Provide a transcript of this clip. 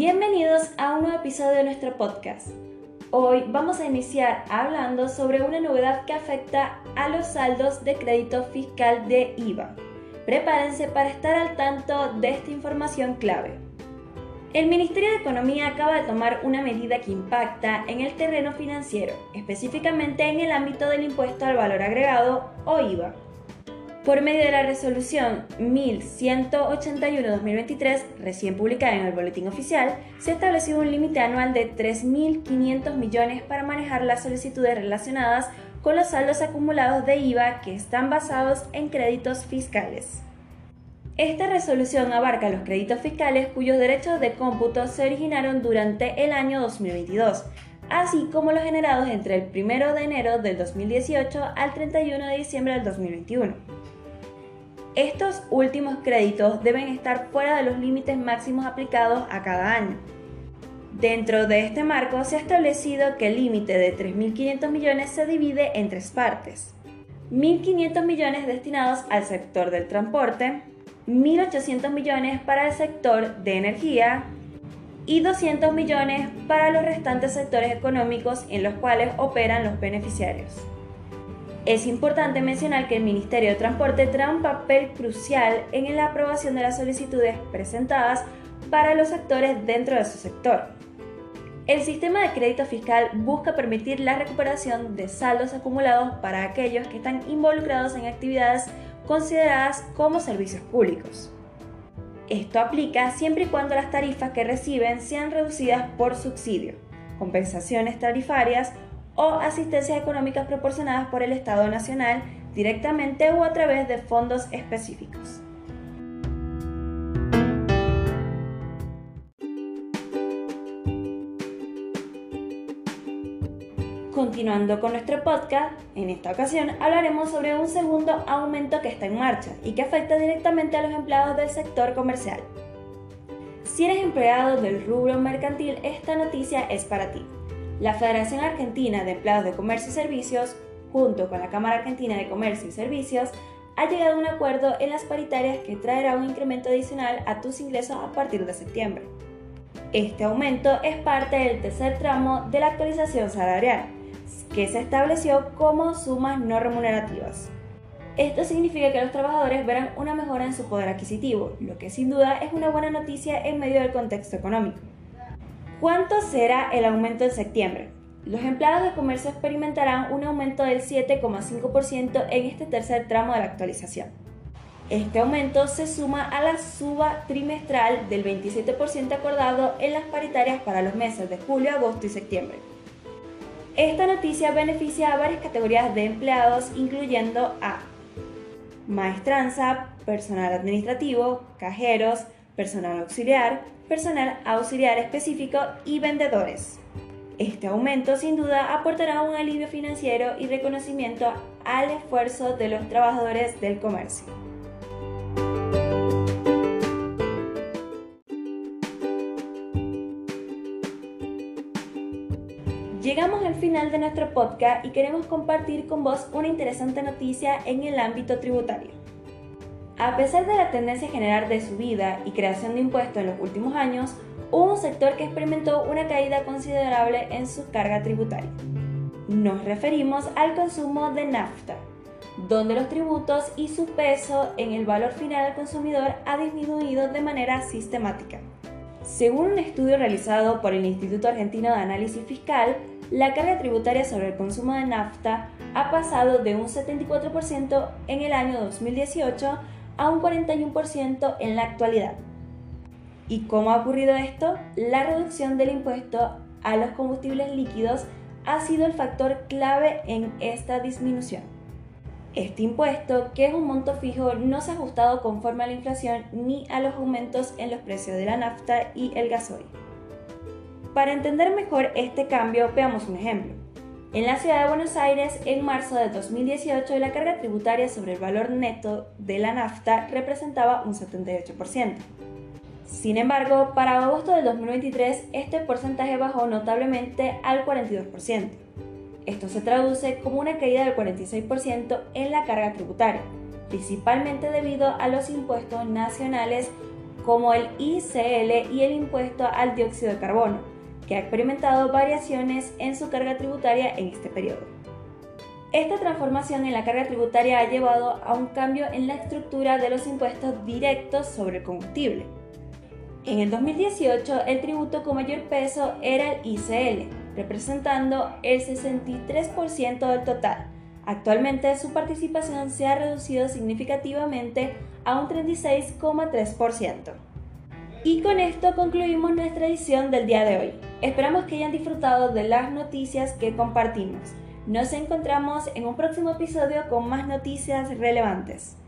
Bienvenidos a un nuevo episodio de nuestro podcast. Hoy vamos a iniciar hablando sobre una novedad que afecta a los saldos de crédito fiscal de IVA. Prepárense para estar al tanto de esta información clave. El Ministerio de Economía acaba de tomar una medida que impacta en el terreno financiero, específicamente en el ámbito del impuesto al valor agregado o IVA. Por medio de la resolución 1181-2023, recién publicada en el Boletín Oficial, se ha establecido un límite anual de 3.500 millones para manejar las solicitudes relacionadas con los saldos acumulados de IVA que están basados en créditos fiscales. Esta resolución abarca los créditos fiscales cuyos derechos de cómputo se originaron durante el año 2022, así como los generados entre el 1 de enero del 2018 al 31 de diciembre del 2021. Estos últimos créditos deben estar fuera de los límites máximos aplicados a cada año. Dentro de este marco se ha establecido que el límite de 3.500 millones se divide en tres partes. 1.500 millones destinados al sector del transporte, 1.800 millones para el sector de energía y 200 millones para los restantes sectores económicos en los cuales operan los beneficiarios. Es importante mencionar que el Ministerio de Transporte trae un papel crucial en la aprobación de las solicitudes presentadas para los actores dentro de su sector. El sistema de crédito fiscal busca permitir la recuperación de saldos acumulados para aquellos que están involucrados en actividades consideradas como servicios públicos. Esto aplica siempre y cuando las tarifas que reciben sean reducidas por subsidio, compensaciones tarifarias o asistencias económicas proporcionadas por el Estado Nacional directamente o a través de fondos específicos. Continuando con nuestro podcast, en esta ocasión hablaremos sobre un segundo aumento que está en marcha y que afecta directamente a los empleados del sector comercial. Si eres empleado del rubro mercantil, esta noticia es para ti la Federación Argentina de Empleados de Comercio y Servicios, junto con la Cámara Argentina de Comercio y Servicios, ha llegado a un acuerdo en las paritarias que traerá un incremento adicional a tus ingresos a partir de septiembre. Este aumento es parte del tercer tramo de la actualización salarial, que se estableció como sumas no remunerativas. Esto significa que los trabajadores verán una mejora en su poder adquisitivo, lo que sin duda es una buena noticia en medio del contexto económico. ¿Cuánto será el aumento en septiembre? Los empleados de comercio experimentarán un aumento del 7,5% en este tercer tramo de la actualización. Este aumento se suma a la suba trimestral del 27% acordado en las paritarias para los meses de julio, agosto y septiembre. Esta noticia beneficia a varias categorías de empleados, incluyendo a maestranza, personal administrativo, cajeros, personal auxiliar, personal auxiliar específico y vendedores. Este aumento sin duda aportará un alivio financiero y reconocimiento al esfuerzo de los trabajadores del comercio. Llegamos al final de nuestro podcast y queremos compartir con vos una interesante noticia en el ámbito tributario. A pesar de la tendencia general de subida y creación de impuestos en los últimos años, hubo un sector que experimentó una caída considerable en su carga tributaria. Nos referimos al consumo de nafta, donde los tributos y su peso en el valor final al consumidor ha disminuido de manera sistemática. Según un estudio realizado por el Instituto Argentino de Análisis Fiscal, la carga tributaria sobre el consumo de nafta ha pasado de un 74% en el año 2018 a un 41% en la actualidad. ¿Y cómo ha ocurrido esto? La reducción del impuesto a los combustibles líquidos ha sido el factor clave en esta disminución. Este impuesto, que es un monto fijo, no se ha ajustado conforme a la inflación ni a los aumentos en los precios de la nafta y el gasoil. Para entender mejor este cambio, veamos un ejemplo. En la ciudad de Buenos Aires, en marzo de 2018, la carga tributaria sobre el valor neto de la nafta representaba un 78%. Sin embargo, para agosto de 2023, este porcentaje bajó notablemente al 42%. Esto se traduce como una caída del 46% en la carga tributaria, principalmente debido a los impuestos nacionales como el ICL y el impuesto al dióxido de carbono, que ha experimentado variaciones en su carga tributaria en este periodo. Esta transformación en la carga tributaria ha llevado a un cambio en la estructura de los impuestos directos sobre el combustible. En el 2018, el tributo con mayor peso era el ICL, representando el 63% del total. Actualmente su participación se ha reducido significativamente a un 36,3%. Y con esto concluimos nuestra edición del día de hoy. Esperamos que hayan disfrutado de las noticias que compartimos. Nos encontramos en un próximo episodio con más noticias relevantes.